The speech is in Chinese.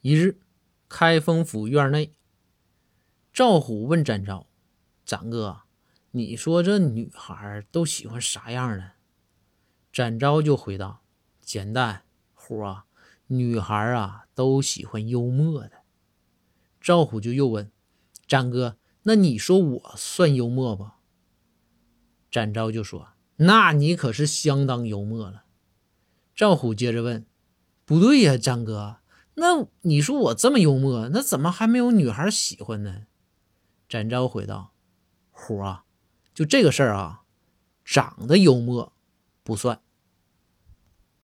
一日，开封府院内，赵虎问展昭：“展哥，你说这女孩都喜欢啥样的？”展昭就回道：“简单，虎啊，女孩啊都喜欢幽默的。”赵虎就又问：“展哥，那你说我算幽默不？”展昭就说：“那你可是相当幽默了。”赵虎接着问：“不对呀，展哥。”那你说我这么幽默，那怎么还没有女孩喜欢呢？展昭回道：“虎啊，就这个事儿啊，长得幽默不算，